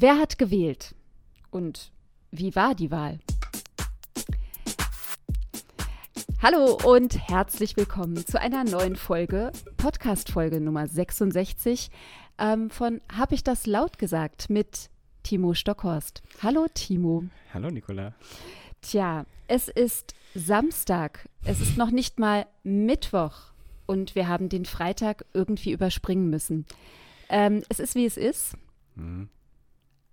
Wer hat gewählt? Und wie war die Wahl? Hallo und herzlich willkommen zu einer neuen Folge, Podcast-Folge Nummer 66 ähm, von Hab ich das laut gesagt mit Timo Stockhorst. Hallo Timo. Hallo Nicola. Tja, es ist Samstag. Es ist noch nicht mal Mittwoch und wir haben den Freitag irgendwie überspringen müssen. Ähm, es ist wie es ist. Mhm.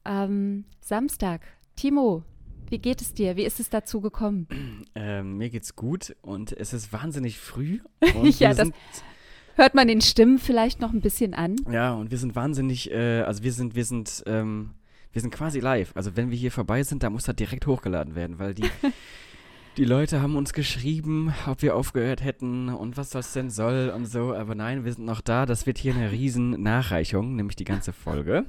Ähm, Samstag. Timo, wie geht es dir? Wie ist es dazu gekommen? Ähm, mir geht's gut und es ist wahnsinnig früh. ja, das hört man den Stimmen vielleicht noch ein bisschen an. Ja, und wir sind wahnsinnig, äh, also wir sind, wir sind, ähm, wir sind quasi live. Also wenn wir hier vorbei sind, da muss das direkt hochgeladen werden, weil die, die Leute haben uns geschrieben, ob wir aufgehört hätten und was das denn soll und so. Aber nein, wir sind noch da. Das wird hier eine riesen Nachreichung, nämlich die ganze Folge.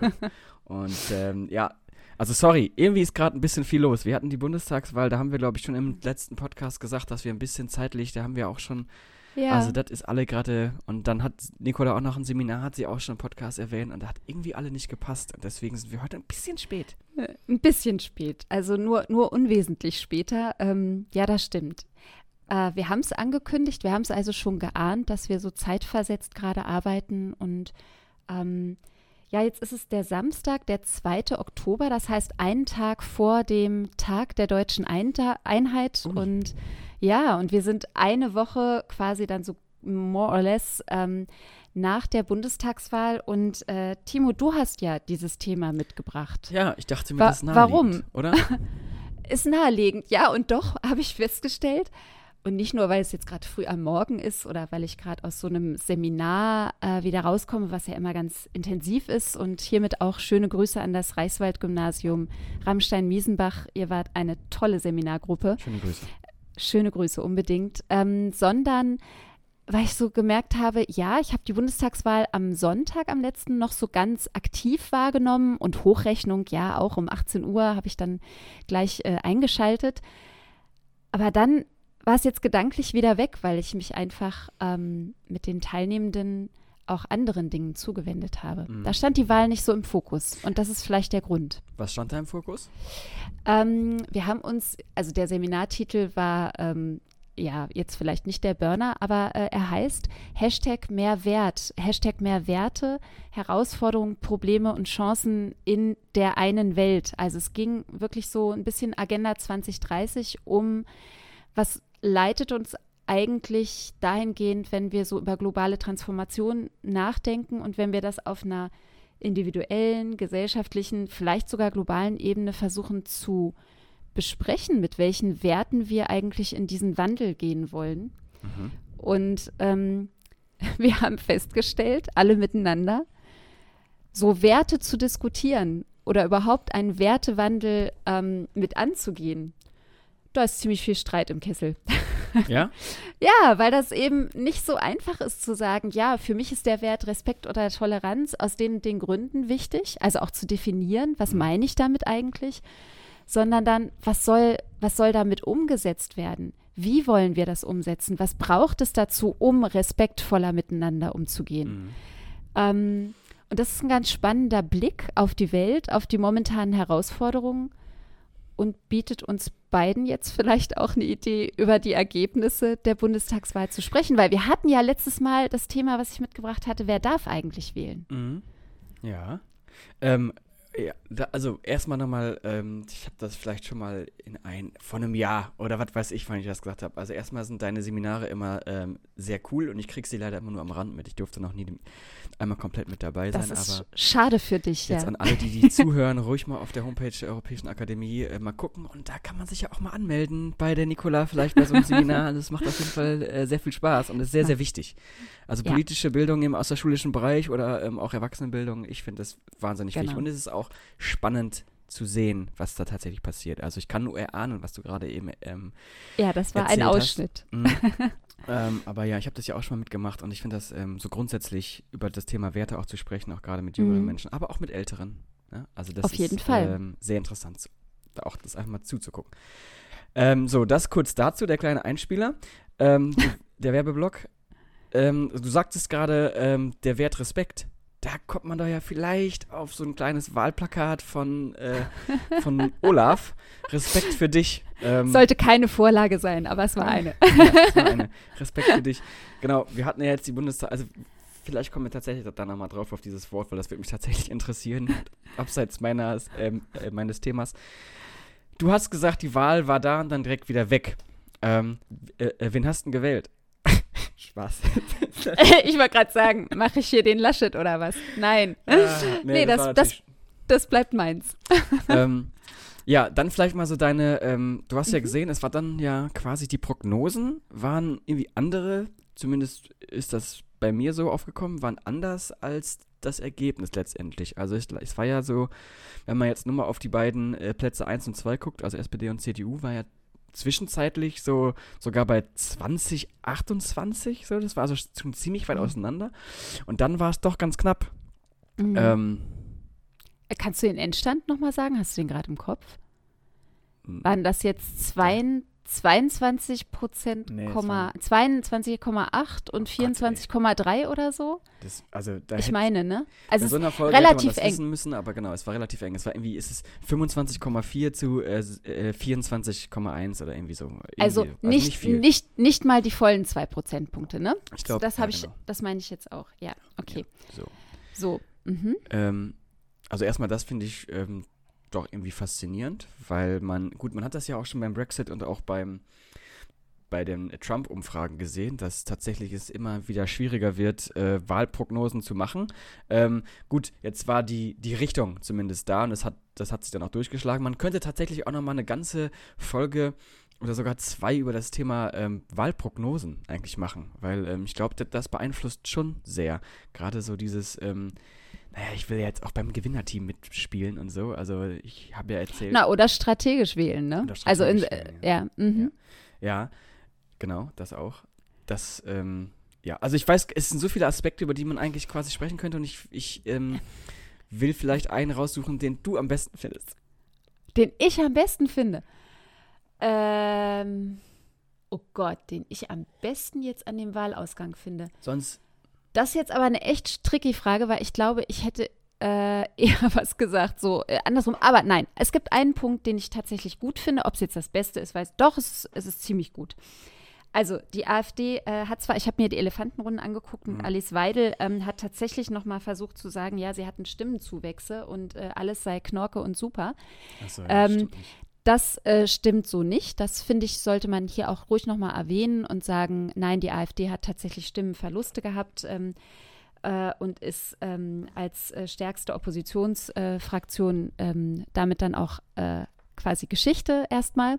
und ähm, ja, also sorry, irgendwie ist gerade ein bisschen viel los. Wir hatten die Bundestagswahl, da haben wir, glaube ich, schon im letzten Podcast gesagt, dass wir ein bisschen zeitlich, da haben wir auch schon, ja. also das ist alle gerade, und dann hat Nicola auch noch ein Seminar, hat sie auch schon im Podcast erwähnt, und da hat irgendwie alle nicht gepasst. Und deswegen sind wir heute ein bisschen spät. Äh, ein bisschen spät, also nur, nur unwesentlich später. Ähm, ja, das stimmt. Äh, wir haben es angekündigt, wir haben es also schon geahnt, dass wir so zeitversetzt gerade arbeiten und ähm, ja, jetzt ist es der Samstag, der 2. Oktober, das heißt einen Tag vor dem Tag der deutschen Einheit. Oh. Und ja, und wir sind eine Woche quasi dann so more or less ähm, nach der Bundestagswahl. Und äh, Timo, du hast ja dieses Thema mitgebracht. Ja, ich dachte mir, Wa das ist naheliegend, warum? oder? ist naheliegend, ja, und doch habe ich festgestellt, und nicht nur, weil es jetzt gerade früh am Morgen ist oder weil ich gerade aus so einem Seminar äh, wieder rauskomme, was ja immer ganz intensiv ist. Und hiermit auch schöne Grüße an das Reichswald-Gymnasium Rammstein-Miesenbach. Ihr wart eine tolle Seminargruppe. Schöne Grüße. Schöne Grüße, unbedingt. Ähm, sondern weil ich so gemerkt habe, ja, ich habe die Bundestagswahl am Sonntag am letzten noch so ganz aktiv wahrgenommen und Hochrechnung, ja, auch um 18 Uhr habe ich dann gleich äh, eingeschaltet. Aber dann war es jetzt gedanklich wieder weg, weil ich mich einfach ähm, mit den Teilnehmenden auch anderen Dingen zugewendet habe. Mhm. Da stand die Wahl nicht so im Fokus und das ist vielleicht der Grund. Was stand da im Fokus? Ähm, wir haben uns, also der Seminartitel war ähm, ja, jetzt vielleicht nicht der Burner, aber äh, er heißt Hashtag Mehrwert, Hashtag Mehrwerte, Herausforderungen, Probleme und Chancen in der einen Welt. Also es ging wirklich so ein bisschen Agenda 2030 um, was leitet uns eigentlich dahingehend, wenn wir so über globale Transformation nachdenken und wenn wir das auf einer individuellen, gesellschaftlichen, vielleicht sogar globalen Ebene versuchen zu besprechen, mit welchen Werten wir eigentlich in diesen Wandel gehen wollen. Mhm. Und ähm, wir haben festgestellt, alle miteinander, so Werte zu diskutieren oder überhaupt einen Wertewandel ähm, mit anzugehen, da ist ziemlich viel Streit im Kessel. Ja? ja, weil das eben nicht so einfach ist zu sagen, ja, für mich ist der Wert Respekt oder Toleranz aus den, den Gründen wichtig, also auch zu definieren, was mhm. meine ich damit eigentlich, sondern dann, was soll, was soll damit umgesetzt werden? Wie wollen wir das umsetzen? Was braucht es dazu, um respektvoller miteinander umzugehen? Mhm. Ähm, und das ist ein ganz spannender Blick auf die Welt, auf die momentanen Herausforderungen und bietet uns beiden jetzt vielleicht auch eine Idee, über die Ergebnisse der Bundestagswahl zu sprechen, weil wir hatten ja letztes Mal das Thema, was ich mitgebracht hatte, wer darf eigentlich wählen? Mhm. Ja. Ähm, ja, da, also erstmal nochmal, ähm, ich habe das vielleicht schon mal in ein, vor einem Jahr oder was weiß ich, wann ich das gesagt habe. Also erstmal sind deine Seminare immer ähm, sehr cool und ich kriege sie leider immer nur am Rand mit. Ich durfte noch nie einmal komplett mit dabei sein. Das ist schade für dich, jetzt ja. an alle, die, die zuhören, ruhig mal auf der Homepage der Europäischen Akademie äh, mal gucken und da kann man sich ja auch mal anmelden bei der Nicola, vielleicht bei so einem Seminar. Das macht auf jeden Fall äh, sehr viel Spaß und ist sehr, sehr wichtig. Also politische ja. Bildung im außerschulischen Bereich oder ähm, auch Erwachsenenbildung, ich finde das wahnsinnig genau. wichtig. Und es ist auch spannend zu sehen, was da tatsächlich passiert. Also ich kann nur erahnen, was du gerade eben ähm, Ja, das war ein Ausschnitt. Mhm. ähm, aber ja, ich habe das ja auch schon mal mitgemacht und ich finde das ähm, so grundsätzlich über das Thema Werte auch zu sprechen, auch gerade mit jüngeren mhm. Menschen, aber auch mit älteren. Ja? Also das Auf ist jeden Fall. Ähm, sehr interessant, auch das einfach mal zuzugucken. Ähm, so, das kurz dazu, der kleine Einspieler. Ähm, der Werbeblock. du sagtest gerade, der Wert Respekt da kommt man doch ja vielleicht auf so ein kleines Wahlplakat von, äh, von Olaf. Respekt für dich. Ähm, Sollte keine Vorlage sein, aber es war eine. ja, es war eine. Respekt für dich. Genau, wir hatten ja jetzt die Bundestag, also vielleicht kommen wir tatsächlich dann nochmal drauf auf dieses Wort, weil das würde mich tatsächlich interessieren, abseits meines, ähm, äh, meines Themas. Du hast gesagt, die Wahl war da und dann direkt wieder weg. Ähm, äh, äh, wen hast du denn gewählt? Spaß. ich wollte gerade sagen, mache ich hier den Laschet oder was? Nein. Ah, nee, nee das, das, das, das, bleibt meins. ähm, ja, dann vielleicht mal so deine, ähm, du hast ja mhm. gesehen, es war dann ja quasi die Prognosen waren irgendwie andere, zumindest ist das bei mir so aufgekommen, waren anders als das Ergebnis letztendlich. Also es, es war ja so, wenn man jetzt nur mal auf die beiden äh, Plätze 1 und 2 guckt, also SPD und CDU, war ja zwischenzeitlich so sogar bei 2028, so, das war also schon ziemlich weit mhm. auseinander. Und dann war es doch ganz knapp. Mhm. Ähm, Kannst du den Endstand nochmal sagen? Hast du den gerade im Kopf? Waren das jetzt zwei, 22 Prozent, nee, 22,8 und 24,3 oder so? Das, also ich meine, ne? Also so relativ eng. müssen, aber genau, es war relativ eng. Es war irgendwie, ist es 25,4 zu äh, 24,1 äh, oder irgendwie so. Irgendwie, also, also nicht, nicht, nicht, nicht, mal die vollen 2 Prozentpunkte, ne? Ich glaube, das ja, ich, genau. das meine ich jetzt auch. Ja, okay. Ja, so. So. Mhm. Ähm, also erstmal das finde ich ähm, doch irgendwie faszinierend, weil man, gut, man hat das ja auch schon beim Brexit und auch beim bei den Trump-Umfragen gesehen, dass tatsächlich es immer wieder schwieriger wird, äh, Wahlprognosen zu machen. Ähm, gut, jetzt war die, die Richtung zumindest da und das hat, das hat sich dann auch durchgeschlagen. Man könnte tatsächlich auch nochmal eine ganze Folge oder sogar zwei über das Thema ähm, Wahlprognosen eigentlich machen, weil ähm, ich glaube, das, beeinflusst schon sehr. Gerade so dieses, ähm, naja, ich will ja jetzt auch beim Gewinnerteam mitspielen und so. Also ich habe ja erzählt. Na, oder strategisch wählen, ne? Strategisch also in, wählen, äh, ja. Mhm. ja. ja. genau, das auch. Das, ähm, ja, also ich weiß, es sind so viele Aspekte, über die man eigentlich quasi sprechen könnte und ich, ich ähm, will vielleicht einen raussuchen, den du am besten findest. Den ich am besten finde? Ähm, oh Gott, den ich am besten jetzt an dem Wahlausgang finde. Sonst das ist jetzt aber eine echt tricky Frage, weil ich glaube, ich hätte äh, eher was gesagt, so äh, andersrum. Aber nein, es gibt einen Punkt, den ich tatsächlich gut finde. Ob es jetzt das Beste ist, weiß doch, es, es ist ziemlich gut. Also die AfD äh, hat zwar, ich habe mir die Elefantenrunden angeguckt und mhm. Alice Weidel ähm, hat tatsächlich noch mal versucht zu sagen, ja, sie hatten Stimmenzuwächse und äh, alles sei Knorke und super. So, ja, ähm, das äh, stimmt so nicht. Das finde ich, sollte man hier auch ruhig nochmal erwähnen und sagen, nein, die AfD hat tatsächlich Stimmenverluste gehabt ähm, äh, und ist ähm, als äh, stärkste Oppositionsfraktion ähm, damit dann auch äh, quasi Geschichte erstmal.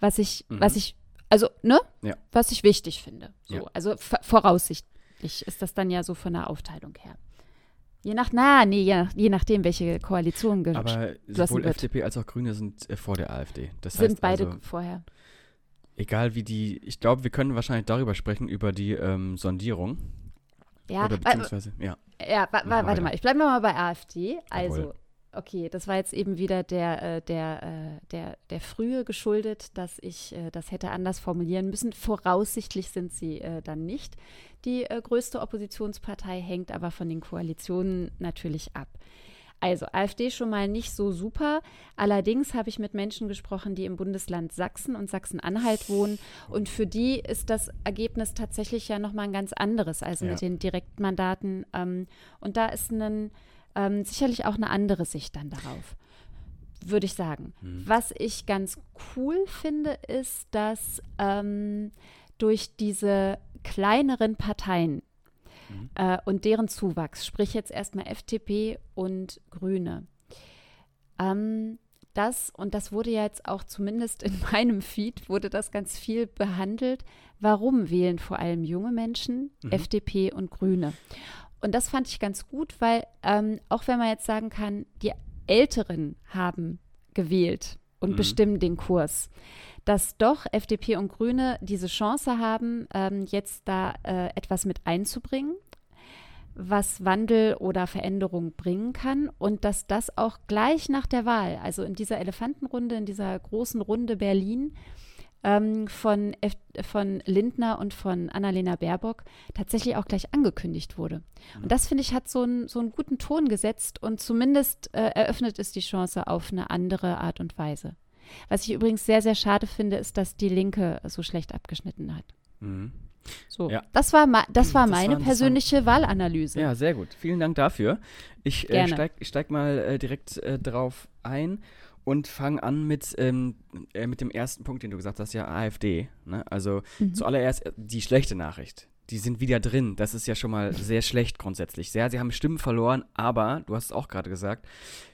Was ich, mhm. was ich, also, ne? Ja. Was ich wichtig finde. So, ja. Also voraussichtlich ist das dann ja so von der Aufteilung her. Je nach, na, nee, je, nach, je nachdem, welche Koalition Aber sowohl. FDP als auch Grüne sind äh, vor der AfD. Das sind heißt beide also, vorher. Egal wie die, ich glaube, wir können wahrscheinlich darüber sprechen, über die ähm, Sondierung. Ja, Oder beziehungsweise, ja. Ja, wa wa warte mal, ich bleibe mal bei AfD. Also, Jawohl. Okay, das war jetzt eben wieder der, äh, der, äh, der, der Frühe geschuldet, dass ich äh, das hätte anders formulieren müssen. Voraussichtlich sind sie dann nicht. Die größte Oppositionspartei hängt aber von den Koalitionen natürlich ab. Also AfD schon mal nicht so super. Allerdings habe ich mit Menschen gesprochen, die im Bundesland Sachsen und Sachsen-Anhalt wohnen. Und für die ist das Ergebnis tatsächlich ja nochmal ein ganz anderes, also ja. mit den Direktmandaten. Ähm, und da ist ein ähm, sicherlich auch eine andere Sicht dann darauf, würde ich sagen. Mhm. Was ich ganz cool finde, ist, dass ähm, durch diese kleineren Parteien mhm. äh, und deren Zuwachs, sprich jetzt erstmal FDP und Grüne, ähm, das, und das wurde ja jetzt auch zumindest in meinem Feed, wurde das ganz viel behandelt. Warum wählen vor allem junge Menschen mhm. FDP und Grüne? Und das fand ich ganz gut, weil ähm, auch wenn man jetzt sagen kann, die Älteren haben gewählt und mhm. bestimmen den Kurs, dass doch FDP und Grüne diese Chance haben, ähm, jetzt da äh, etwas mit einzubringen, was Wandel oder Veränderung bringen kann und dass das auch gleich nach der Wahl, also in dieser Elefantenrunde, in dieser großen Runde Berlin, ähm, von, F von Lindner und von Annalena Baerbock tatsächlich auch gleich angekündigt wurde. Und das, finde ich, hat so, ein, so einen guten Ton gesetzt und zumindest äh, eröffnet es die Chance auf eine andere Art und Weise. Was ich übrigens sehr, sehr schade finde, ist, dass die Linke so schlecht abgeschnitten hat. Mhm. So, Ja. das war, ma das war Das meine das persönliche Wahlanalyse. Ja, sehr gut. Vielen Dank dafür. Ich äh, Gerne. steig, ich steig mal äh, direkt äh, drauf ein und fange an mit, ähm, äh, mit dem ersten Punkt, den du gesagt hast, ja, AfD. Ne? Also Mhm. zuallererst äh, die schlechte Nachricht. Die sind wieder drin. Das ist ja schon mal sehr schlecht grundsätzlich. Ja, sie haben Stimmen verloren, aber, du hast es auch gerade gesagt,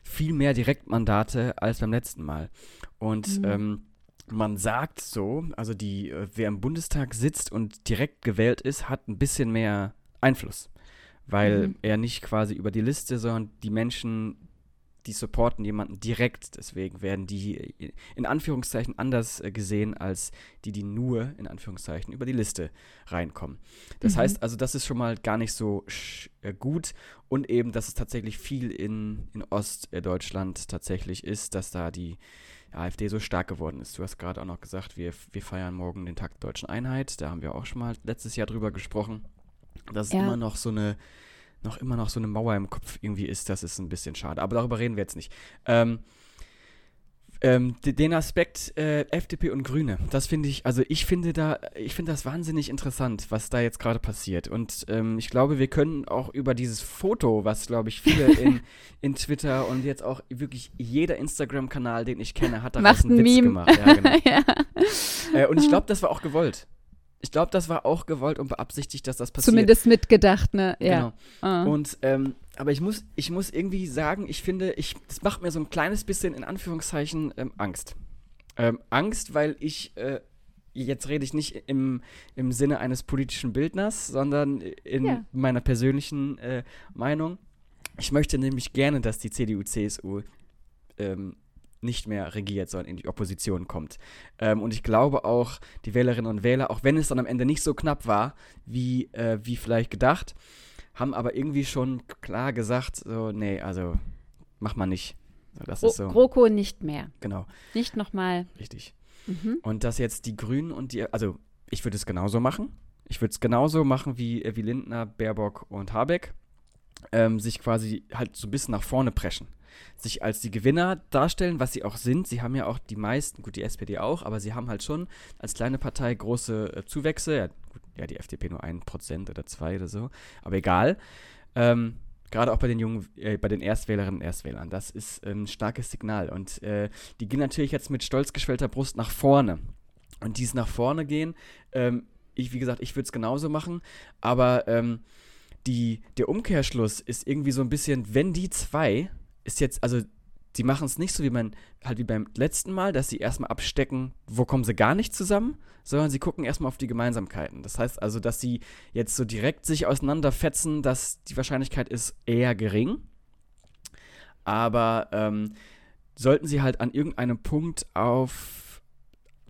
viel mehr Direktmandate als beim letzten Mal. Und Mhm. ähm, man sagt so, also die, äh, wer im Bundestag sitzt und direkt gewählt ist, hat ein bisschen mehr Einfluss. Weil Mhm. er nicht quasi über die Liste, sondern die Menschen, die supporten jemanden direkt. Deswegen werden die in Anführungszeichen anders äh, gesehen als die, die nur in Anführungszeichen über die Liste reinkommen. Das Mhm. heißt also, das ist schon mal gar nicht so äh, gut und eben, dass es tatsächlich viel in, in Ostdeutschland tatsächlich ist, dass da die AfD so stark geworden ist. Du hast gerade auch noch gesagt, wir, wir feiern morgen den Tag der Deutschen Einheit. Da haben wir auch schon mal letztes Jahr drüber gesprochen. Dass es Ja. immer noch so eine, noch immer noch so eine Mauer im Kopf irgendwie ist, das ist ein bisschen schade. Aber darüber reden wir jetzt nicht. Ähm, ähm, de- den Aspekt äh, FDP und Grüne, das finde ich, also ich finde da, ich finde das wahnsinnig interessant, was da jetzt gerade passiert. Und ähm, ich glaube, wir können auch über dieses Foto, was glaube ich viele in, in Twitter und jetzt auch wirklich jeder Instagram-Kanal, den ich kenne, hat daraus Macht einen ein Witz Meme. gemacht. Ja, genau. ja. äh, und ich glaube, das war auch gewollt. Ich glaube, das war auch gewollt und beabsichtigt, dass das passiert. Zumindest mitgedacht, ne? Ja. Genau. Ah. Und ähm, aber ich muss, ich muss irgendwie sagen, ich finde, ich, das macht mir so ein kleines bisschen in Anführungszeichen ähm, Angst. Ähm, Angst, weil ich, äh, jetzt rede ich nicht im, im Sinne eines politischen Bildners, sondern in Ja. meiner persönlichen äh, Meinung. Ich möchte nämlich gerne, dass die CDU, CSU ähm, nicht mehr regiert, sondern in die Opposition kommt. Ähm, und ich glaube auch, die Wählerinnen und Wähler, auch wenn es dann am Ende nicht so knapp war, wie, äh, wie vielleicht gedacht, haben aber irgendwie schon klar gesagt, so, nee, also mach mal nicht. Das ist so, GroKo nicht mehr. genau, Nicht nochmal. richtig. Mhm. Und dass jetzt die Grünen und die, also ich würde es genauso machen. Ich würde es genauso machen wie, wie Lindner, Baerbock und Habeck. Ähm, sich quasi halt so ein bisschen nach vorne preschen. Sich als die Gewinner darstellen, was sie auch sind. Sie haben ja auch die meisten, gut, die SPD auch, aber sie haben halt schon als kleine Partei große äh, Zuwächse. Ja, gut, ja, die FDP nur ein Prozent oder zwei oder so. Aber egal. Ähm, Gerade auch bei den jungen, äh, bei den Erstwählerinnen und Erstwählern. Das ist ein starkes Signal. Und äh, die gehen natürlich jetzt mit stolz geschwellter Brust nach vorne. Und dies nach vorne gehen, ähm, ich, wie gesagt, ich würde es genauso machen, aber ähm, die, der Umkehrschluss ist irgendwie so ein bisschen, wenn die zwei ist jetzt, also die machen es nicht so wie man, halt wie beim letzten Mal, dass sie erstmal abstecken, wo kommen sie gar nicht zusammen, sondern sie gucken erstmal auf die Gemeinsamkeiten. Das heißt also, dass sie jetzt so direkt sich auseinanderfetzen, dass die Wahrscheinlichkeit ist eher gering. Aber ähm, sollten sie halt an irgendeinem Punkt auf,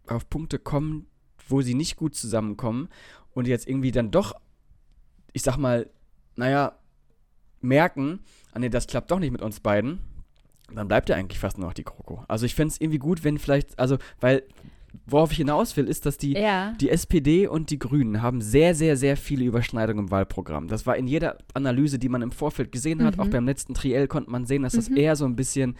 auf Punkte kommen, wo sie nicht gut zusammenkommen und jetzt irgendwie dann doch, ich sag mal, naja, merken, ah nee, das klappt doch nicht mit uns beiden, dann bleibt ja eigentlich fast nur noch die Kroko. Also ich fände es irgendwie gut, wenn vielleicht, also, weil, worauf ich hinaus will, ist, dass die, Ja. die SPD und die Grünen haben sehr, sehr, sehr viele Überschneidungen im Wahlprogramm. Das war in jeder Analyse, die man im Vorfeld gesehen hat, Mhm. auch beim letzten Triell konnte man sehen, dass das Mhm. eher so ein bisschen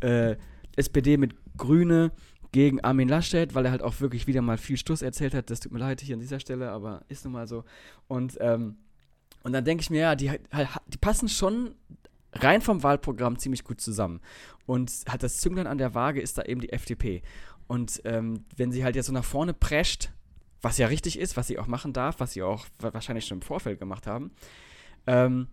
äh, SPD mit Grüne gegen Armin Laschet, weil er halt auch wirklich wieder mal viel Stuss erzählt hat. Das tut mir leid hier an dieser Stelle, aber ist nun mal so. Und, ähm, und dann denke ich mir, ja, die, halt- die passen schon rein vom Wahlprogramm ziemlich gut zusammen. Und halt das Zünglein an der Waage ist da eben die FDP. Und ähm, wenn sie halt jetzt so nach vorne prescht, was ja richtig ist, was sie auch machen darf, was sie auch wa- wahrscheinlich schon im Vorfeld gemacht haben, ähm,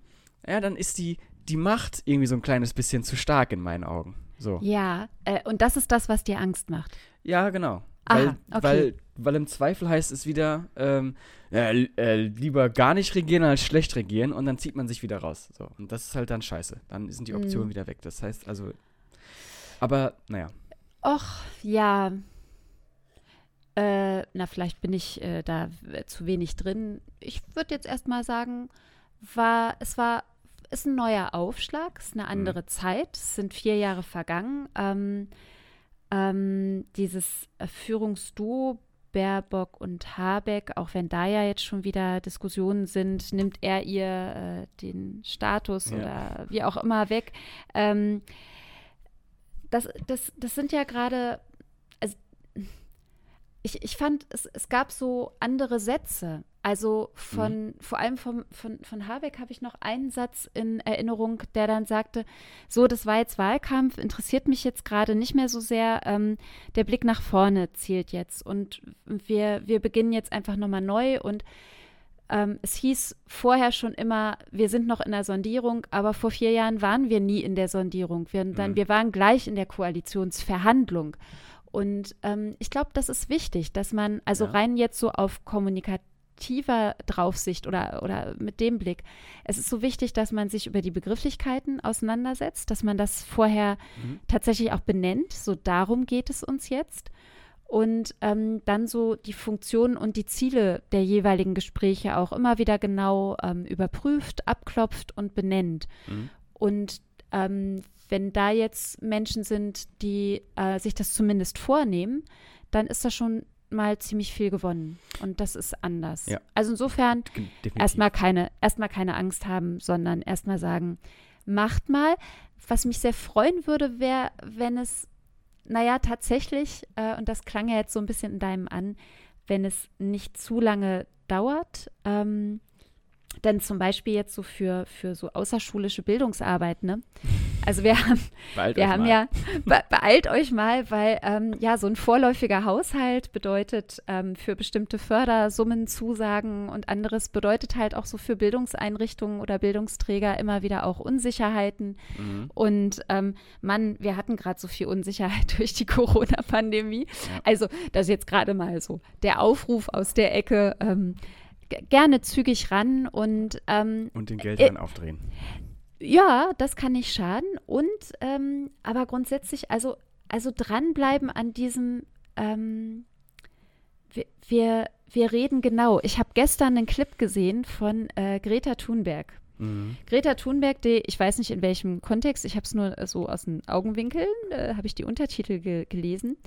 ja, dann ist die, die Macht irgendwie so ein kleines bisschen zu stark in meinen Augen. So. Ja, äh, und das ist das, was dir Angst macht. Ja, genau. Aha, weil, okay. weil, weil im Zweifel heißt es wieder, ähm, l- äh, lieber gar nicht regieren als schlecht regieren und dann zieht man sich wieder raus. So. Und das ist halt dann scheiße. Dann sind die Optionen Mhm. wieder weg. Das heißt also, aber naja. Och, ja. Äh, na, vielleicht bin ich äh, da w- zu wenig drin. Ich würde jetzt erstmal sagen, war, es war, ist ein neuer Aufschlag, es ist eine andere Zeit, es sind vier Jahre vergangen. Ähm, ähm, dieses äh, Führungsduo Baerbock und Habeck, auch wenn da ja jetzt schon wieder Diskussionen sind, nimmt er ihr äh, den Status Ja. oder wie auch immer weg. Ähm, das, das, das sind ja gerade, also ich, ich fand, es, es gab so andere Sätze. Also von, vor allem vom, von, von Habeck habe ich noch einen Satz in Erinnerung, der dann sagte, so, das war jetzt Wahlkampf, interessiert mich jetzt gerade nicht mehr so sehr. Ähm, der Blick nach vorne zählt jetzt und wir, wir beginnen jetzt einfach nochmal neu und ähm, es hieß vorher schon immer, wir sind noch in der Sondierung, aber vor vier Jahren waren wir nie in der Sondierung. Wir, dann, Mhm. wir waren gleich in der Koalitionsverhandlung. Und ähm, ich glaube, das ist wichtig, dass man, also Ja. rein jetzt so auf kommunikativer Draufsicht oder, oder mit dem Blick, es ist so wichtig, dass man sich über die Begrifflichkeiten auseinandersetzt, dass man das vorher Mhm. tatsächlich auch benennt. So darum geht es uns jetzt. Und ähm, dann so die Funktionen und die Ziele der jeweiligen Gespräche auch immer wieder genau ähm, überprüft, abklopft und benennt. Mhm. Und ähm, wenn da jetzt Menschen sind, die äh, sich das zumindest vornehmen, dann ist das schon mal ziemlich viel gewonnen. Und das ist anders. Ja. Also insofern erstmal keine, erstmal keine Angst haben, sondern erstmal sagen, macht mal. Was mich sehr freuen würde, wäre, wenn es, naja, tatsächlich, äh, und das klang ja jetzt so ein bisschen in deinem an, wenn es nicht zu lange dauert. Ähm, denn zum Beispiel jetzt so für, für so außerschulische Bildungsarbeit, ne? Also wir haben Beeilt wir haben mal. ja, be beeilt euch mal, weil ähm, ja so ein vorläufiger Haushalt bedeutet ähm, für bestimmte Fördersummen, Zusagen und anderes bedeutet halt auch so für Bildungseinrichtungen oder Bildungsträger immer wieder auch Unsicherheiten. Mhm. Und ähm, Mann, wir hatten gerade so viel Unsicherheit durch die Corona-Pandemie. Ja. Also das ist jetzt gerade mal so der Aufruf aus der Ecke. Ähm, Gerne zügig ran und ähm, Und den Äh, Geldhahn aufdrehen. ja, das kann nicht schaden. Und ähm, aber grundsätzlich, also, also dranbleiben an diesem, ähm, wir, wir, wir reden genau. Ich habe gestern einen Clip gesehen von äh, Greta Thunberg. Mhm. Greta Thunberg, die, ich weiß nicht in welchem Kontext, ich habe es nur äh, so aus den Augenwinkeln, äh, habe ich die Untertitel ge gelesen,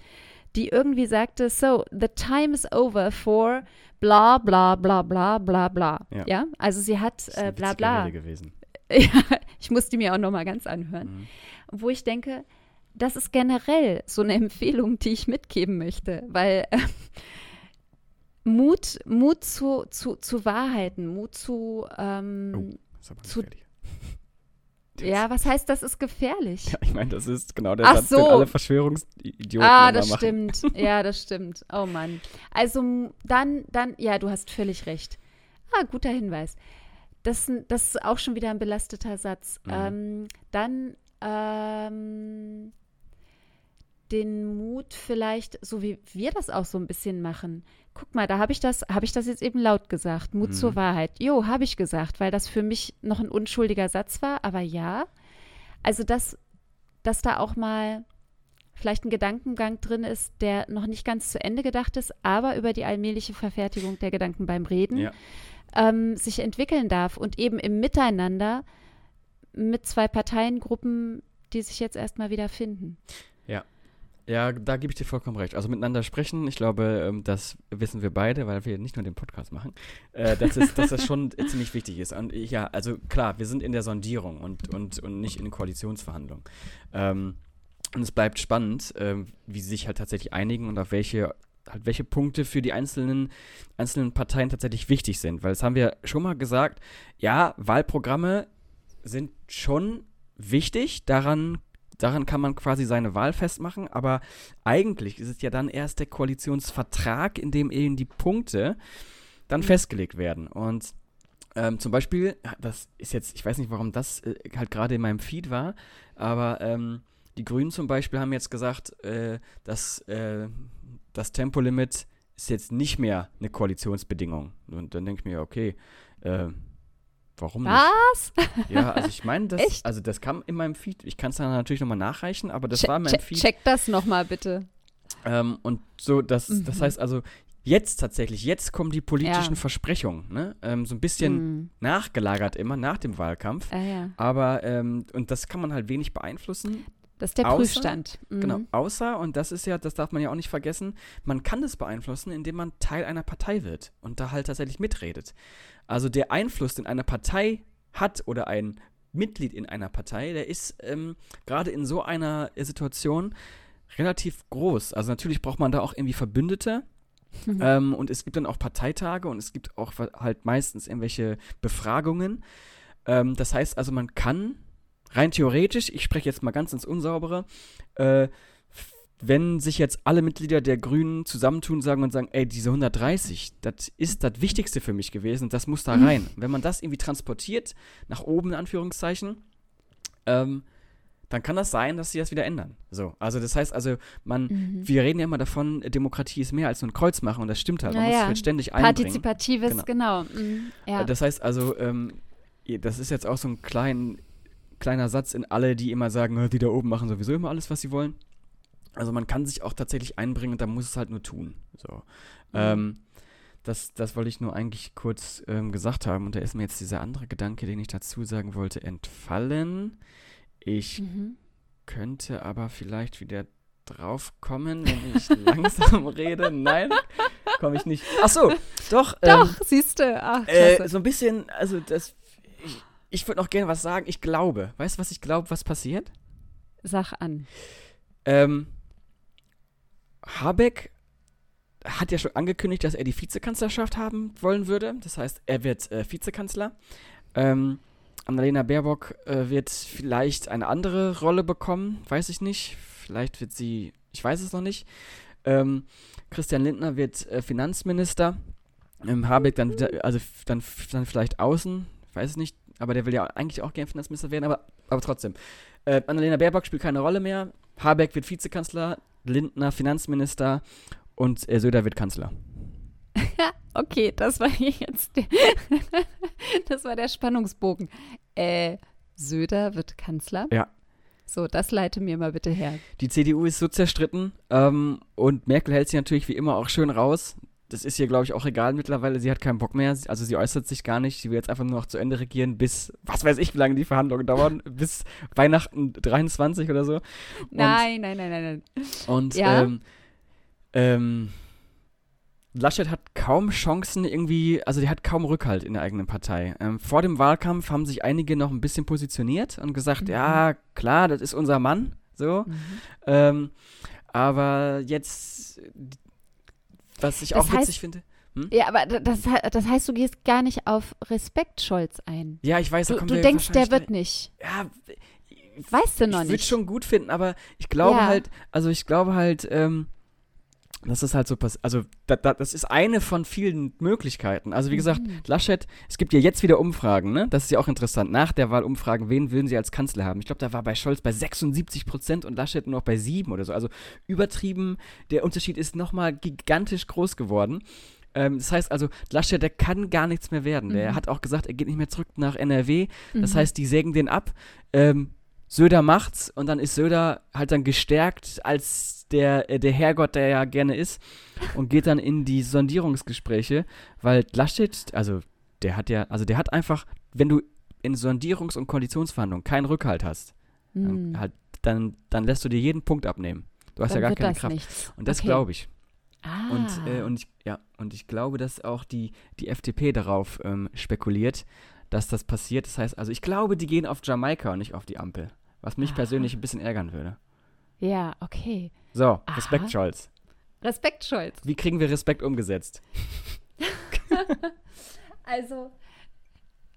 die irgendwie sagte, so, the time is over for bla bla bla bla bla bla. Ja. Ja, also sie hat äh, bla bla. Gewesen. Ja, ich muss die mir auch noch mal ganz anhören. Mhm. Wo ich denke, das ist generell so eine Empfehlung, die ich mitgeben möchte, weil äh, Mut, Mut zu, zu, zu Wahrheiten, Mut zu, ähm, Oh, Das ist gefährlich. ja, was heißt, das ist gefährlich? Ja, ich meine, das ist genau der Ach Satz, so. den alle Verschwörungsidioten Ah, das machen. stimmt. Ja, das stimmt. Oh Mann. Also dann, dann, ja, du hast völlig recht. Ah, guter Hinweis. Das, das ist auch schon wieder ein belasteter Satz. Mhm. Ähm, dann ähm, den Mut vielleicht, so wie wir das auch so ein bisschen machen. Guck mal, da habe ich das, habe ich das jetzt eben laut gesagt. Mut Mhm. zur Wahrheit. Jo, habe ich gesagt, weil das für mich noch ein unschuldiger Satz war, aber ja. Also, dass, dass da auch mal vielleicht ein Gedankengang drin ist, der noch nicht ganz zu Ende gedacht ist, aber über die allmähliche Verfertigung der Gedanken beim Reden Ja. ähm, sich entwickeln darf und eben im Miteinander mit zwei Parteiengruppen, die sich jetzt erstmal wieder finden. Ja, da gebe ich dir vollkommen recht. Also miteinander sprechen, ich glaube, ähm, das wissen wir beide, weil wir nicht nur den Podcast machen, äh, dass, es, dass das schon ziemlich wichtig ist. Und ja, also klar, wir sind in der Sondierung und, und, und nicht in Koalitionsverhandlungen. Ähm, und es bleibt spannend, ähm, wie sie sich halt tatsächlich einigen und auf welche halt welche Punkte für die einzelnen, einzelnen Parteien tatsächlich wichtig sind. Weil das haben wir schon mal gesagt, ja, Wahlprogramme sind schon wichtig, daran daran kann man quasi seine Wahl festmachen, aber eigentlich ist es ja dann erst der Koalitionsvertrag, in dem eben die Punkte dann Mhm. festgelegt werden. Und ähm, zum Beispiel, das ist jetzt, ich weiß nicht, warum das äh, halt gerade in meinem Feed war, aber ähm, die Grünen zum Beispiel haben jetzt gesagt, äh, dass äh, das Tempolimit ist jetzt nicht mehr eine Koalitionsbedingung. Und dann denke ich mir, okay, äh, warum nicht? Was? Ja, also ich meine, das, Echt? also das kam in meinem Feed. Ich kann es dann natürlich nochmal nachreichen, aber das Che- war in meinem che- Feed. Check das nochmal bitte. Ähm, und so, das, das Mhm. heißt also, jetzt tatsächlich, jetzt kommen die politischen Ja. Versprechungen, ne? Ähm, so ein bisschen Hm. nachgelagert immer nach dem Wahlkampf. Ah, ja. Aber, ähm, und das kann man halt wenig beeinflussen. Das ist der Außer- Prüfstand. Mhm. Genau, außer, und das ist ja, das darf man ja auch nicht vergessen, man kann das beeinflussen, indem man Teil einer Partei wird und da halt tatsächlich mitredet. Also der Einfluss, den eine Partei hat oder ein Mitglied in einer Partei, der ist ähm, gerade in so einer Situation relativ groß. Also natürlich braucht man da auch irgendwie Verbündete. Mhm. Ähm, und es gibt dann auch Parteitage und es gibt auch halt meistens irgendwelche Befragungen. Ähm, das heißt also, man kann rein theoretisch, ich spreche jetzt mal ganz ins Unsaubere, äh, wenn sich jetzt alle Mitglieder der Grünen zusammentun sagen und sagen, ey, diese 130, das ist das Wichtigste für mich gewesen, das muss da Mhm. rein. Wenn man das irgendwie transportiert, nach oben in Anführungszeichen, ähm, dann kann das sein, dass sie das wieder ändern. So, also das heißt also, man, Mhm. wir reden ja immer davon, Demokratie ist mehr als nur ein Kreuz machen und das stimmt halt. Man Ja, muss ja. sich halt ständig einbringen. Partizipatives, Genau. genau. Mhm. Ja. Das heißt also, ähm, das ist jetzt auch so ein klein, kleiner Satz in alle, die immer sagen, "Hä, die da oben machen sowieso immer alles, was sie wollen. Also man kann sich auch tatsächlich einbringen und da muss es halt nur tun. So. Mhm. Ähm, das, das wollte ich nur eigentlich kurz ähm, gesagt haben. Und da ist mir jetzt dieser andere Gedanke, den ich dazu sagen wollte, entfallen. Ich mhm. könnte aber vielleicht wieder drauf kommen, wenn ich langsam rede. Nein, komme ich nicht. Ach so, doch. ähm, Doch, siehst du. Ach, äh, so ein bisschen, also das. Ich, ich würde noch gerne was sagen. Ich glaube. Weißt du, was ich glaube, was passiert? Sag an. Ähm, Habeck hat ja schon angekündigt, dass er die Vizekanzlerschaft haben wollen würde. Das heißt, er wird äh, Vizekanzler. Ähm, Annalena Baerbock äh, wird vielleicht eine andere Rolle bekommen, weiß ich nicht. Vielleicht wird sie, ich weiß es noch nicht. Ähm, Christian Lindner wird äh, Finanzminister. Ähm, Habeck dann wieder, also dann, dann vielleicht außen, weiß es nicht. Aber der will ja eigentlich auch gerne Finanzminister werden, aber, aber trotzdem. Äh, Annalena Baerbock spielt keine Rolle mehr. Habeck wird Vizekanzler, Lindner Finanzminister und äh, Söder wird Kanzler. Okay, das war jetzt der, das war der Spannungsbogen. Äh, Söder wird Kanzler? Ja. So, das leite mir mal bitte her. Die CDU ist so zerstritten ähm, und Merkel hält sich natürlich wie immer auch schön raus. Das ist ihr, glaube ich, auch egal mittlerweile. Sie hat keinen Bock mehr. Also sie äußert sich gar nicht. Sie will jetzt einfach nur noch zu Ende regieren bis, was weiß ich, wie lange die Verhandlungen dauern, bis Weihnachten 23 oder so. Und, Nein, nein, nein, nein, nein. Und Ja? ähm, ähm, Laschet hat kaum Chancen irgendwie, also der hat kaum Rückhalt in der eigenen Partei. Ähm, vor dem Wahlkampf haben sich einige noch ein bisschen positioniert und gesagt, Mhm. ja, klar, das ist unser Mann, so. Mhm. Ähm, aber jetzt, was ich Das auch heißt- witzig finde. Ja, aber das, das heißt, du gehst gar nicht auf Respekt Scholz ein. Ja, ich weiß, da Du, kommt du ja denkst, der wird nicht. Ja, Weißt du noch ich würde nicht. schon gut finden, aber ich glaube Ja. halt, also ich glaube halt, ähm, dass es halt so passiert. Also, da, da, das ist eine von vielen Möglichkeiten. Also, wie gesagt, Mhm. Laschet, es gibt ja jetzt wieder Umfragen, ne? Das ist ja auch interessant. Nach der Wahl Umfragen, wen würden sie als Kanzler haben? Ich glaube, da war bei Scholz bei 76 Prozent und Laschet nur noch bei 7 oder so. Also übertrieben. Der Unterschied ist nochmal gigantisch groß geworden. Ähm, das heißt also, Laschet, der kann gar nichts mehr werden. Der Mhm. hat auch gesagt, er geht nicht mehr zurück nach NRW. Das Mhm. heißt, die sägen den ab. Ähm, Söder macht's und dann ist Söder halt dann gestärkt als der, äh, der Herrgott, der ja gerne ist und geht dann in die Sondierungsgespräche, weil Laschet, also der hat ja, also der hat einfach, wenn du in Sondierungs- und Koalitionsverhandlungen keinen Rückhalt hast, dann, Mhm. halt, dann, dann lässt du dir jeden Punkt abnehmen. Du hast Dann ja gar keine Kraft. nichts. Und das Okay. glaube ich. Ah. Und, äh, und ich, ja, und ich glaube, dass auch die, die FDP darauf ähm, spekuliert, dass das passiert. Das heißt, also ich glaube, die gehen auf Jamaika und nicht auf die Ampel. Was mich Aha. persönlich ein bisschen ärgern würde. ja, okay. So, Aha. Respekt, Scholz. Respekt, Scholz. Wie kriegen wir Respekt umgesetzt? Also,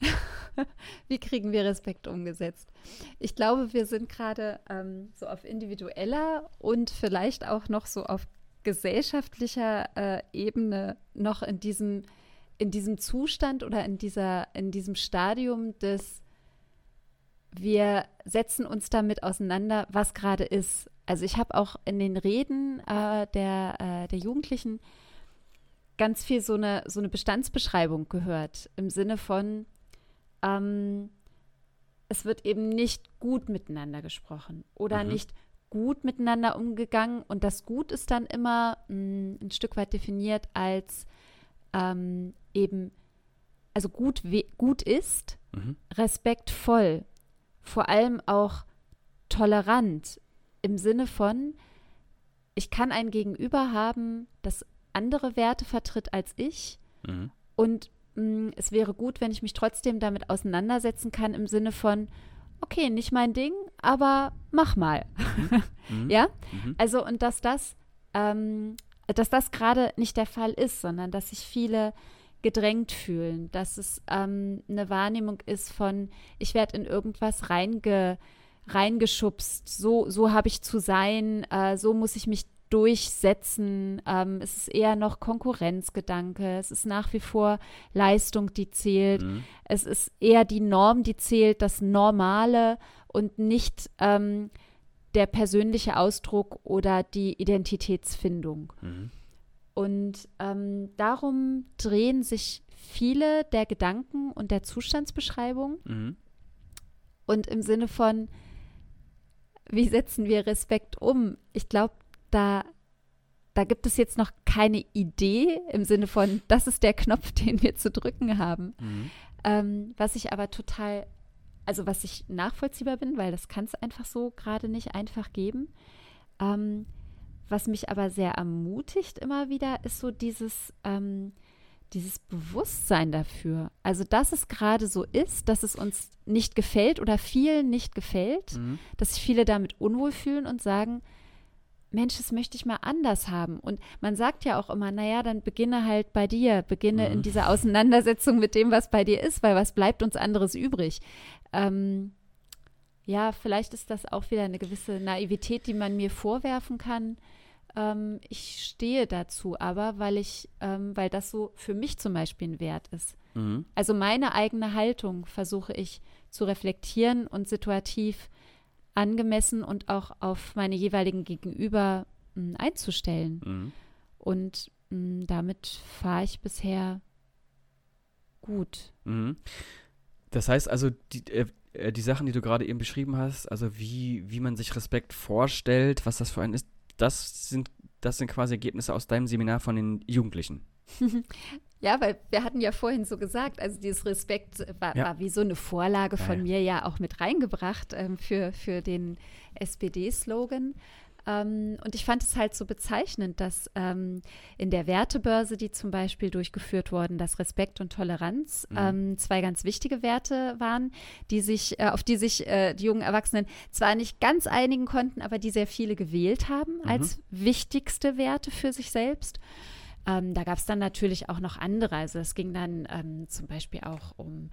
wie kriegen wir Respekt umgesetzt? Ich glaube, wir sind gerade ähm, so auf individueller und vielleicht auch noch so auf gesellschaftlicher äh, Ebene noch in diesem, in diesem Zustand oder in, dieser, in diesem Stadium des wir setzen uns damit auseinander, was gerade ist. Also ich habe auch in den Reden äh, der, äh, der Jugendlichen ganz viel so eine, so eine Bestandsbeschreibung gehört, im Sinne von, ähm, es wird eben nicht gut miteinander gesprochen oder Mhm. nicht gut miteinander umgegangen. Und das Gut ist dann immer mh, ein Stück weit definiert als ähm, eben, also gut, gut ist, Mhm. respektvoll, vor allem auch tolerant, im Sinne von, ich kann ein Gegenüber haben, das andere Werte vertritt als ich. Mhm. Und mh, mm, es wäre gut, wenn ich mich trotzdem damit auseinandersetzen kann, im Sinne von, okay, nicht mein Ding, aber mach mal. Mhm. ja? Mhm. Also, und dass das, ähm, dass das gerade nicht der Fall ist, sondern dass sich viele gedrängt fühlen, dass es ähm, eine Wahrnehmung ist von, ich werde in irgendwas reinge, reingeschubst, so, so habe ich zu sein, äh, so muss ich mich durchsetzen. Ähm, es ist eher noch Konkurrenzgedanke. Es ist nach wie vor Leistung, die zählt. Mhm. Es ist eher die Norm, die zählt, das Normale und nicht ähm, der persönliche Ausdruck oder die Identitätsfindung. Mhm. Und ähm, darum drehen sich viele der Gedanken und der Zustandsbeschreibung. Mhm. Und im Sinne von, wie setzen wir Respekt um? Ich glaube, da, da gibt es jetzt noch keine Idee im Sinne von, das ist der Knopf, den wir zu drücken haben. Mhm. Ähm, was ich aber total, also was ich nachvollziehbar bin, weil das kann es einfach so gerade nicht einfach geben. Ähm, was mich aber sehr ermutigt immer wieder, ist so dieses, ähm, dieses Bewusstsein dafür. Also, dass es gerade so ist, dass es uns nicht gefällt oder vielen nicht gefällt, Mhm. dass sich viele damit unwohl fühlen und sagen, Mensch, das möchte ich mal anders haben. Und man sagt ja auch immer, naja, dann beginne halt bei dir, beginne Mhm. in dieser Auseinandersetzung mit dem, was bei dir ist, weil was bleibt uns anderes übrig? Ähm, ja, vielleicht ist das auch wieder eine gewisse Naivität, die man mir vorwerfen kann. Ähm, ich stehe dazu aber, weil ich, ähm, weil das so für mich zum Beispiel ein Wert ist. Mhm. Also meine eigene Haltung versuche ich zu reflektieren und situativ angemessen und auch auf meine jeweiligen Gegenüber mh, einzustellen. Mhm. Und mh, damit fahre ich bisher gut. Mhm. Das heißt also, die, äh, äh, die Sachen, die du gerade eben beschrieben hast, also wie, wie man sich Respekt vorstellt, was das für einen ist, das sind, das sind quasi Ergebnisse aus deinem Seminar von den Jugendlichen. Ja, weil wir hatten ja vorhin so gesagt, also dieses Respekt war, Ja. war wie so eine Vorlage Ja, von ja. mir ja auch mit reingebracht ähm, für, für den SPD-Slogan. Ähm, und ich fand es halt so bezeichnend, dass ähm, in der Wertebörse, die zum Beispiel durchgeführt wurden, dass Respekt und Toleranz Mhm. ähm, zwei ganz wichtige Werte waren, die sich, äh, auf die sich äh, die jungen Erwachsenen zwar nicht ganz einigen konnten, aber die sehr viele gewählt haben als wichtigste Werte für sich selbst. Ähm, da gab es dann natürlich auch noch andere. Also es ging dann ähm, zum Beispiel auch um,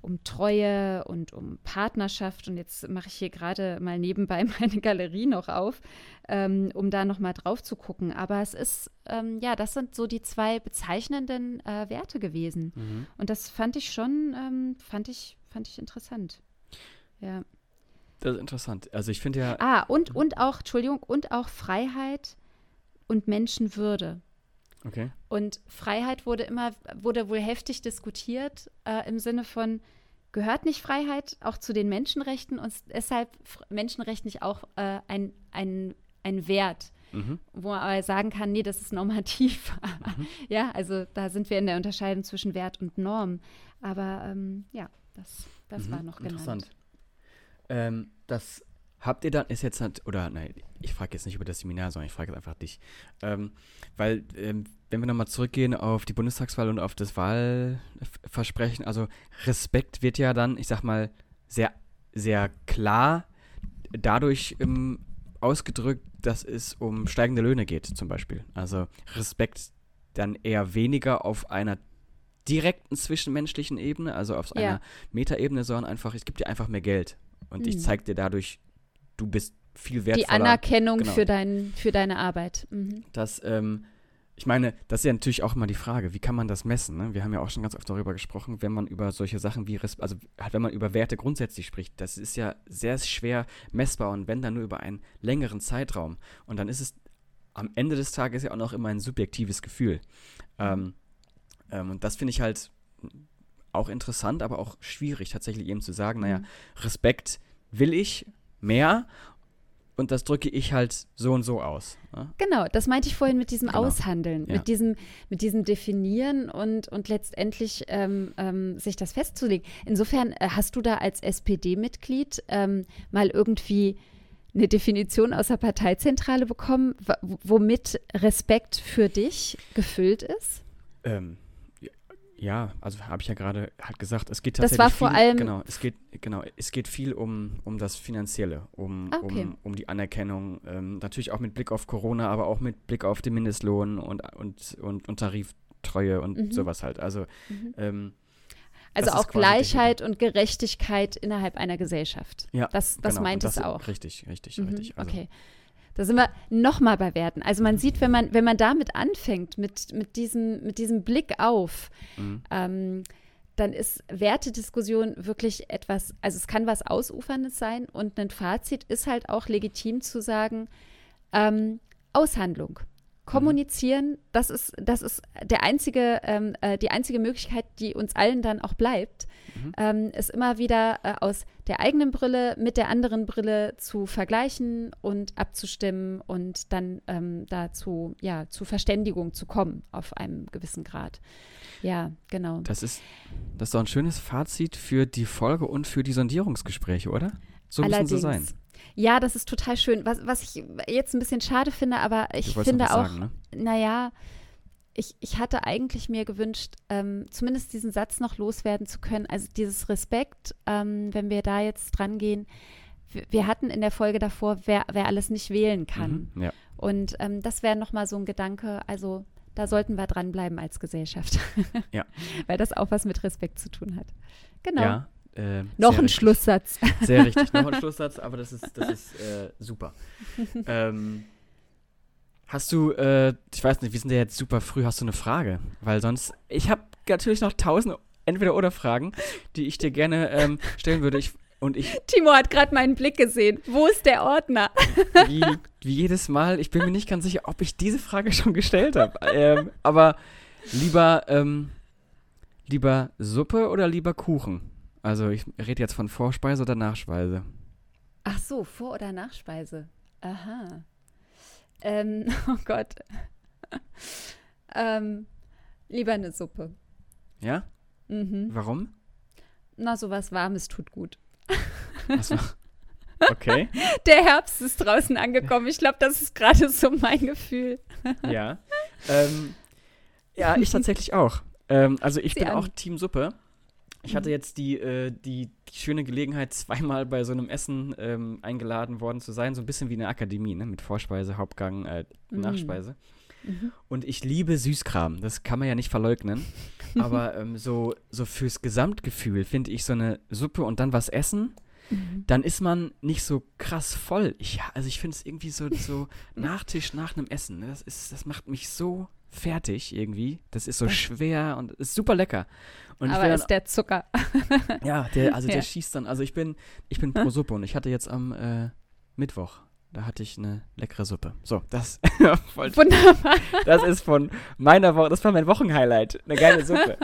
um Treue und um Partnerschaft. Und jetzt mache ich hier gerade mal nebenbei meine Galerie noch auf, ähm, um da noch mal drauf zu gucken. Aber es ist, ähm, ja, das sind so die zwei bezeichnenden äh, Werte gewesen. Mhm. Und das fand ich schon, ähm, fand ich, fand ich interessant. Ja. Das ist interessant. Also ich finde ja, Ah, und, und auch, Entschuldigung, und auch Freiheit und Menschenwürde. Okay. Und Freiheit wurde immer, wurde wohl heftig diskutiert äh, im Sinne von, gehört nicht Freiheit auch zu den Menschenrechten und deshalb Menschenrecht nicht auch äh, ein, ein, ein Wert, Mhm. wo man aber sagen kann, nee, das ist normativ. ja, also da sind wir in der Unterscheidung zwischen Wert und Norm. Aber ähm, ja, das, das Mhm. war noch genannt. Interessant. Ähm, das habt ihr dann, ist jetzt, nicht, oder nein, ich frage jetzt nicht über das Seminar, sondern ich frage jetzt einfach dich. Ähm, weil, ähm, wenn wir nochmal zurückgehen auf die Bundestagswahl und auf das Wahlversprechen, also Respekt wird ja dann, ich sag mal, sehr, sehr klar dadurch ähm, ausgedrückt, dass es um steigende Löhne geht, zum Beispiel. Also Respekt dann eher weniger auf einer direkten zwischenmenschlichen Ebene, also auf Ja. einer Metaebene, sondern einfach, ich gebe dir einfach mehr Geld. Und ich Mhm. zeige dir dadurch, du bist viel Die wertvoller. Anerkennung genau. für, dein, für deine Arbeit. Mhm. Das, ähm, ich meine, das ist ja natürlich auch immer die Frage, wie kann man das messen? Ne? Wir haben ja auch schon ganz oft darüber gesprochen, wenn man über solche Sachen wie, also halt, wenn man über Werte grundsätzlich spricht, das ist ja sehr schwer messbar und wenn dann nur über einen längeren Zeitraum. Und dann ist es am Ende des Tages ja auch noch immer ein subjektives Gefühl. Ähm, ähm, und das finde ich halt auch interessant, aber auch schwierig, tatsächlich eben zu sagen, naja, Mhm. Respekt will ich mehr und das drücke ich halt so und so aus. Ne? Genau, das meinte ich vorhin mit diesem Genau. Aushandeln, Ja. mit, diesem, mit diesem Definieren und, und letztendlich ähm, ähm, sich das festzulegen. Insofern äh, hast du da als SPD-Mitglied ähm, mal irgendwie eine Definition aus der Parteizentrale bekommen, womit Respekt für dich gefüllt ist? Ähm, ja, also habe ich ja gerade halt gesagt, es geht tatsächlich das war vor allem genau, es geht genau, es geht viel um, um das Finanzielle, um, ah, okay. um, um die Anerkennung, ähm, natürlich auch mit Blick auf Corona, aber auch mit Blick auf den Mindestlohn und und und, und Tariftreue und mhm. sowas halt. Also mhm. ähm, also auch Gleichheit und Gerechtigkeit innerhalb einer Gesellschaft. Ja, das, das genau. meint es auch. Richtig, richtig, mhm, richtig. Also. Okay. Da sind wir nochmal bei Werten. Also man sieht, wenn man, wenn man damit anfängt, mit, mit, diesem, mit diesem Blick auf, mhm. ähm, dann ist Wertediskussion wirklich etwas, also es kann was Ausuferndes sein und ein Fazit ist halt auch legitim zu sagen, ähm, Aushandlung. Kommunizieren, das ist, das ist der einzige, ähm, äh, die einzige Möglichkeit, die uns allen dann auch bleibt, mhm. ähm, ist immer wieder äh, aus der eigenen Brille mit der anderen Brille zu vergleichen und abzustimmen und dann ähm, dazu, ja, zu Verständigung zu kommen auf einem gewissen Grad. Ja, genau. Das ist, das ist doch ein schönes Fazit für die Folge und für die Sondierungsgespräche, oder? So müssen sie sein. Ja, das ist total schön. Was, was ich jetzt ein bisschen schade finde, aber ich finde auch, sagen, ne? naja, ich, ich hatte eigentlich mir gewünscht, ähm, zumindest diesen Satz noch loswerden zu können. Also dieses Respekt, ähm, wenn wir da jetzt dran gehen. Wir, wir hatten in der Folge davor, wer, wer alles nicht wählen kann. Mhm, ja. Und ähm, das wäre nochmal so ein Gedanke, also da sollten wir dranbleiben als Gesellschaft. ja. Weil das auch was mit Respekt zu tun hat. Genau. Ja, äh, noch ein richtig. Schlusssatz. Sehr richtig, noch ein Schlusssatz, aber das ist, das ist äh, super. ähm, hast du, äh, ich weiß nicht, wir sind ja jetzt super früh, hast du eine Frage? Weil sonst, ich habe natürlich noch tausend Entweder-Oder-Fragen, die ich dir gerne ähm, stellen würde. Ich, und ich, Timo hat gerade meinen Blick gesehen. Wo ist der Ordner? wie, wie, jedes Mal, ich bin mir nicht ganz sicher, ob ich diese Frage schon gestellt habe. Ähm, aber lieber, ähm, lieber Suppe oder lieber Kuchen? Also ich rede jetzt von Vorspeise oder Nachspeise. Ach so, Vor- oder Nachspeise. Aha. Ähm, oh Gott. ähm, lieber eine Suppe. Ja? Mhm. Warum? Na, sowas Warmes tut gut. Okay. Der Herbst ist draußen angekommen. Ich glaube, das ist gerade so mein Gefühl. ja. Ähm, ja, ich tatsächlich auch. Ähm, also ich Sie bin an. auch Team Suppe. Ich hatte jetzt die, äh, die, die, schöne Gelegenheit, zweimal bei so einem Essen ähm, eingeladen worden zu sein, so ein bisschen wie eine Akademie, ne? mit Vorspeise, Hauptgang, äh, mhm. Nachspeise. Mhm. Und ich liebe Süßkram, das kann man ja nicht verleugnen. Aber ähm, so, so fürs Gesamtgefühl finde ich so eine Suppe und dann was essen, mhm. dann ist man nicht so krass voll. Ich, also ich finde es irgendwie so, so Nachtisch nach einem Essen. Ne? Das, ist, das macht mich so fertig irgendwie. Das ist so schwer und ist super lecker. Und Aber ist der Zucker. ja, der, also ja. der schießt dann. Also ich bin, ich bin pro Suppe und ich hatte jetzt am äh, Mittwoch, da hatte ich eine leckere Suppe. So, das Wunderbar. Das ist von meiner Woche, das war mein Wochenhighlight. Eine geile Suppe.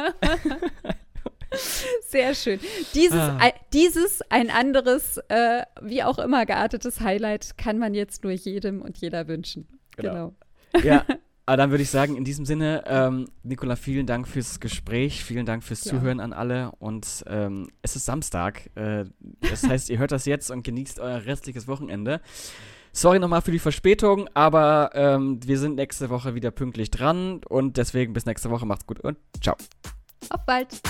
Sehr schön. Dieses, ah. ein, dieses ein anderes, äh, wie auch immer geartetes Highlight kann man jetzt nur jedem und jeder wünschen. Genau. genau. Ja, Aber dann würde ich sagen, in diesem Sinne, ähm, Nicola, vielen Dank fürs Gespräch, vielen Dank fürs ja. Zuhören an alle und ähm, es ist Samstag. Äh, das heißt, ihr hört das jetzt und genießt euer restliches Wochenende. Sorry nochmal für die Verspätung, aber ähm, wir sind nächste Woche wieder pünktlich dran und deswegen bis nächste Woche. Macht's gut und ciao. Auf bald.